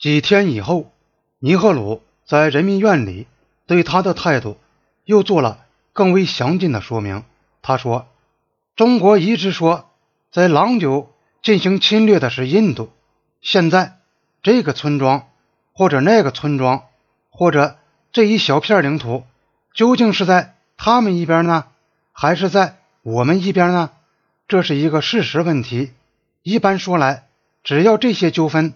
几天以后，尼赫鲁在人民院里对他的态度又做了更为详尽的说明。他说：“中国一直说在郎久进行侵略的是印度，现在这个村庄或者那个村庄或者这一小片领土，究竟是在他们一边呢，还是在我们一边呢？这是一个事实问题。一般说来，只要这些纠纷。”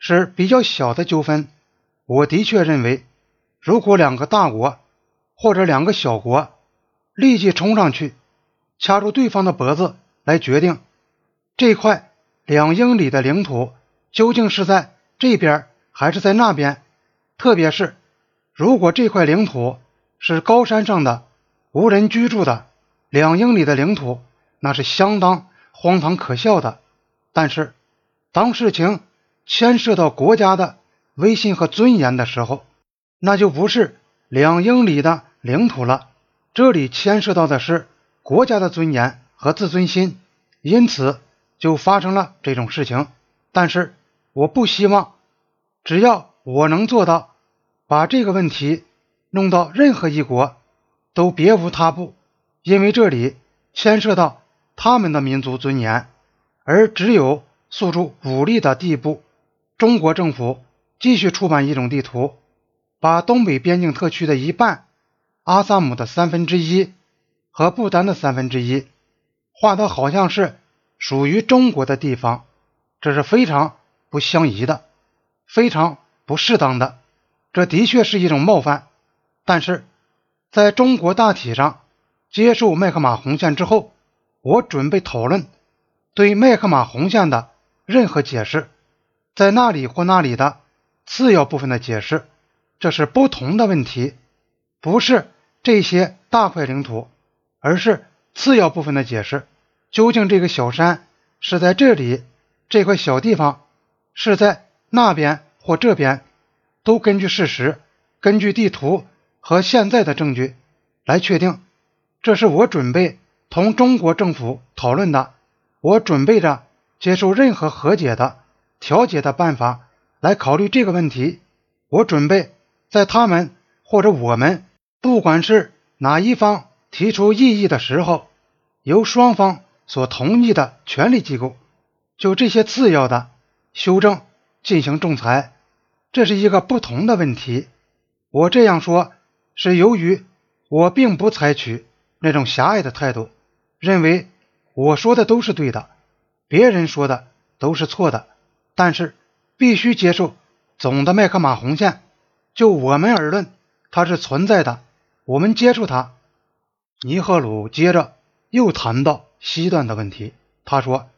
是比较小的纠纷，我的确认为，如果两个大国或者两个小国立即冲上去掐住对方的脖子来决定这块两英里的领土究竟是在这边还是在那边，特别是如果这块领土是高山上的无人居住的两英里的领土，那是相当荒唐可笑的。但是当事情。牵涉到国家的威信和尊严的时候，那就不是两英里的领土了。这里牵涉到的是国家的尊严和自尊心，因此就发生了这种事情。但是我不希望，只要我能做到把这个问题弄到任何一国都别无他步，因为这里牵涉到他们的民族尊严，而只有诉诸武力的地步。中国政府继续出版一种地图，把东北边境特区的一半、阿萨姆的三分之一和不丹的三分之一画的好像是属于中国的地方，这是非常不相宜的，非常不适当的。这的确是一种冒犯。但是，在中国大体上接受麦克马洪线之后，我准备讨论对麦克马洪线的任何解释。在那里或那里的次要部分的解释，这是不同的问题，不是这些大块领土，而是次要部分的解释。究竟这个小山是在这里，这块小地方是在那边或这边，都根据事实、根据地图和现在的证据来确定。这是我准备同中国政府讨论的，我准备着接受任何和解的。调解的办法来考虑这个问题，我准备在他们或者我们不管是哪一方提出异议的时候，由双方所同意的权力机构就这些次要的修正进行仲裁。这是一个不同的问题。我这样说是由于我并不采取那种狭隘的态度，认为我说的都是对的，别人说的都是错的。但是必须接受总的麦克马洪线。就我们而论，它是存在的。我们接触它。尼赫鲁接着又谈到西段的问题。他说：“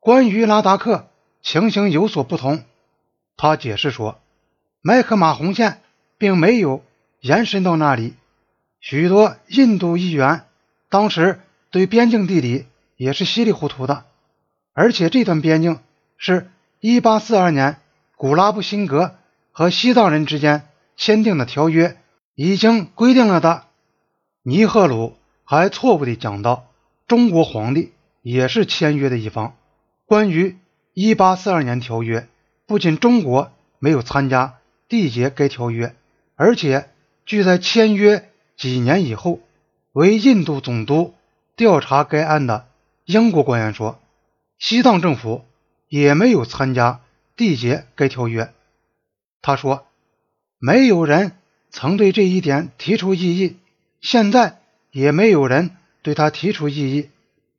关于拉达克情形有所不同。”他解释说：“麦克马洪线并没有延伸到那里。许多印度议员当时对边境地理也是稀里糊涂的，而且这段边境是。”一八四二年，古拉布辛格和西藏人之间签订的条约已经规定了的。尼赫鲁还错误地讲到，中国皇帝也是签约的一方。关于一八四二年条约，不仅中国没有参加缔结该条约，而且据在签约几年以后为印度总督调查该案的英国官员说，西藏政府。也没有参加缔结该条约。他说：“没有人曾对这一点提出异议，现在也没有人对他提出异议。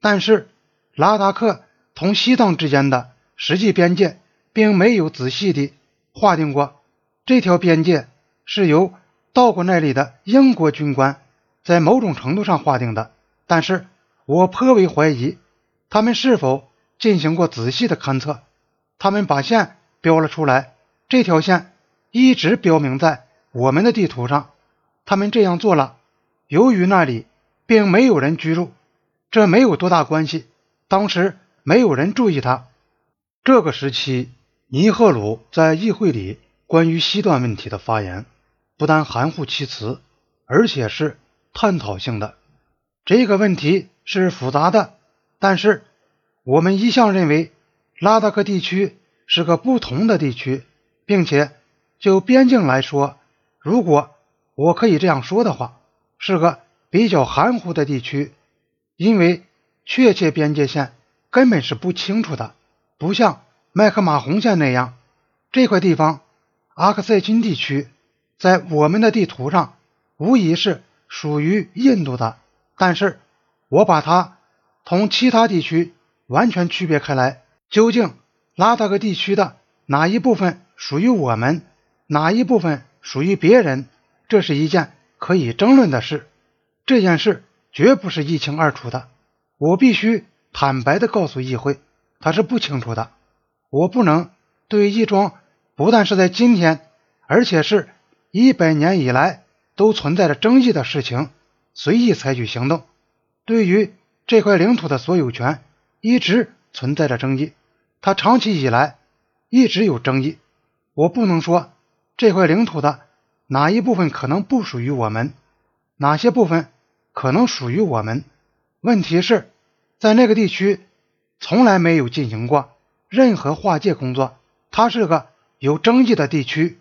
但是，拉达克同西藏之间的实际边界并没有仔细地划定过。这条边界是由到过那里的英国军官在某种程度上划定的。但是我颇为怀疑，他们是否……”进行过仔细的勘测，他们把线标了出来。这条线一直标明在我们的地图上。他们这样做了，由于那里并没有人居住，这没有多大关系。当时没有人注意它。这个时期，尼赫鲁在议会里关于西段问题的发言，不但含糊其辞，而且是探讨性的。这个问题是复杂的，但是。我们一向认为拉达克地区是个不同的地区，并且就边境来说，如果我可以这样说的话，是个比较含糊的地区，因为确切边界线根本是不清楚的，不像麦克马洪线那样，这块地方阿克塞钦地区在我们的地图上无疑是属于印度的，但是我把它同其他地区完全区别开来，究竟？拉达克地区的哪一部分属于我们，哪一部分属于别人，这是一件可以争论的事。这件事绝不是一清二楚的。我必须坦白地告诉议会，他是不清楚的。我不能对一桩不但是在今天，而且是一百年以来都存在着争议的事情随意采取行动。对于这块领土的所有权，一直存在着争议。它长期以来一直有争议，我不能说这块领土的哪一部分可能不属于我们，哪些部分可能属于我们。问题是，在那个地区从来没有进行过任何划界工作，它是个有争议的地区。